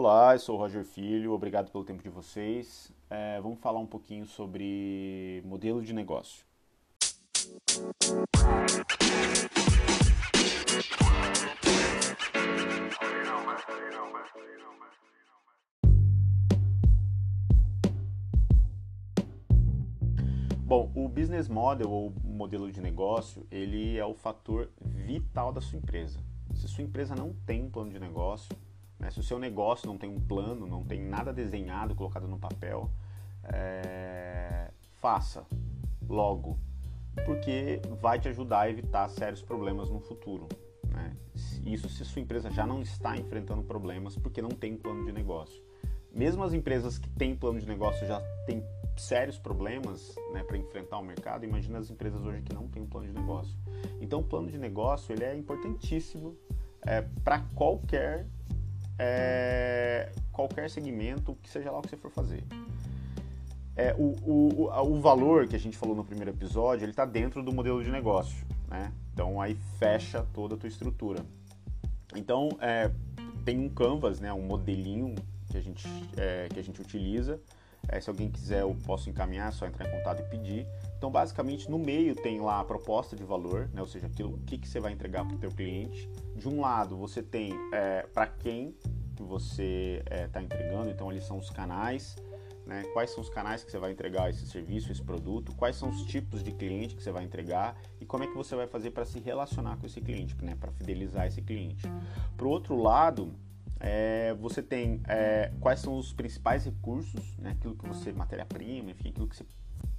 Olá, eu sou o Roger Filho, obrigado pelo tempo de vocês. É, vamos falar um pouquinho sobre modelo de negócio. Bom, o business model ou modelo de negócio, ele é o fator vital da sua empresa. Se sua empresa não tem um plano de negócio, né, se o seu negócio não tem um plano, não tem nada desenhado, colocado no papel, é... faça logo, porque vai te ajudar a evitar sérios problemas no futuro. Né? Isso se sua empresa já não está enfrentando problemas porque não tem plano de negócio. Mesmo as empresas que têm plano de negócio já têm sérios problemas né, para enfrentar o mercado, imagina as empresas hoje que não têm um plano de negócio. Então, o plano de negócio ele é importantíssimo é, para qualquer é, qualquer segmento, que seja lá o que você for fazer. É, o, o, o, valor que a gente falou no primeiro episódio, ele está dentro do modelo de negócio, né? Então aí fecha toda a tua estrutura. Então é, tem um canvas, né? Um modelinho que a gente, é, que a gente utiliza é, se alguém quiser, eu posso encaminhar, é só entrar em contato e pedir. Então, basicamente, no meio tem lá a proposta de valor, né? ou seja, aquilo, o que, que você vai entregar para o teu cliente. De um lado, você tem é, para quem que você está é, entregando, então ali são os canais, né? quais são os canais que você vai entregar esse serviço, esse produto, quais são os tipos de cliente que você vai entregar e como é que você vai fazer para se relacionar com esse cliente, né? para fidelizar esse cliente. Para o outro lado, é, você tem é, quais são os principais recursos, né, aquilo que você, matéria-prima, enfim, aquilo que você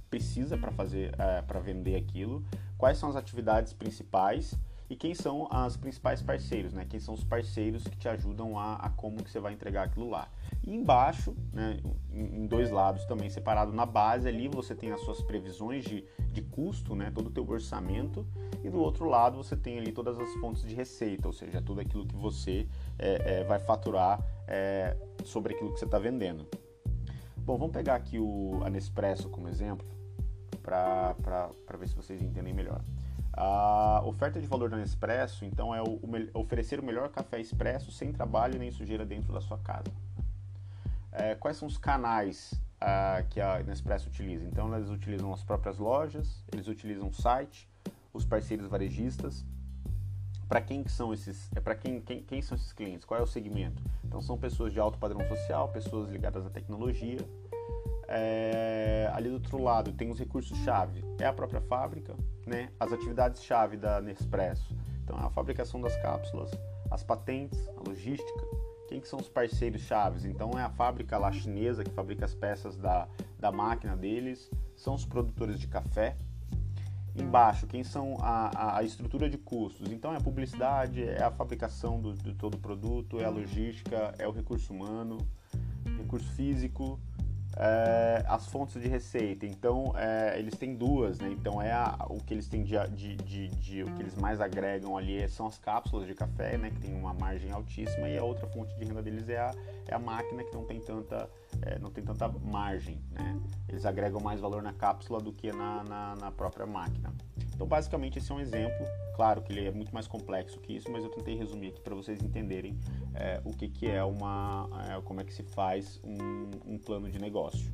precisa para fazer, é, para vender aquilo, quais são as atividades principais e quem são as principais parceiros, né? Quem são os parceiros que te ajudam a, a como que você vai entregar aquilo lá. E embaixo, né, em, dois lados também separado na base ali, você tem as suas previsões de, de custo, né? Todo o teu orçamento e do outro lado você tem ali todas as fontes de receita, ou seja, tudo aquilo que você é, é, vai faturar é, sobre aquilo que você está vendendo. Bom, vamos pegar aqui o, a Nespresso como exemplo para ver se vocês entendem melhor. A oferta de valor da Nespresso, então, é o, o, oferecer o melhor café expresso sem trabalho nem sujeira dentro da sua casa. É, quais são os canais uh, que a Nespresso utiliza? Então, eles utilizam as próprias lojas, eles utilizam o site, os parceiros varejistas. Para quem que são esses? É para quem, quem, quem são esses clientes? Qual é o segmento? Então, são pessoas de alto padrão social, pessoas ligadas à tecnologia, é, ali do outro lado tem os recursos-chave, é a própria fábrica, né? as atividades-chave da Nespresso. Então, é a fabricação das cápsulas, as patentes, a logística. Quem que são os parceiros chaves? Então, é a fábrica lá chinesa que fabrica as peças da, da máquina deles, são os produtores de café. Embaixo, quem são a, a, estrutura de custos? Então, é a publicidade, é a fabricação do, de todo o produto, é a logística, é o recurso humano, recurso físico, é, as fontes de receita. Então, é, eles têm duas, né? Então, é a, o que eles têm de, de, de, de, o que eles mais agregam ali são as cápsulas de café, né? Que tem uma margem altíssima e a outra fonte de renda deles é a, é a máquina que não tem tanta é, não tem tanta margem, né? Eles agregam mais valor na cápsula do que na, na, na própria máquina. Então, basicamente, esse é um exemplo. Claro que ele é muito mais complexo que isso, mas eu tentei resumir aqui para vocês entenderem é, o que, que é uma, é, como é que se faz um, um plano de negócio.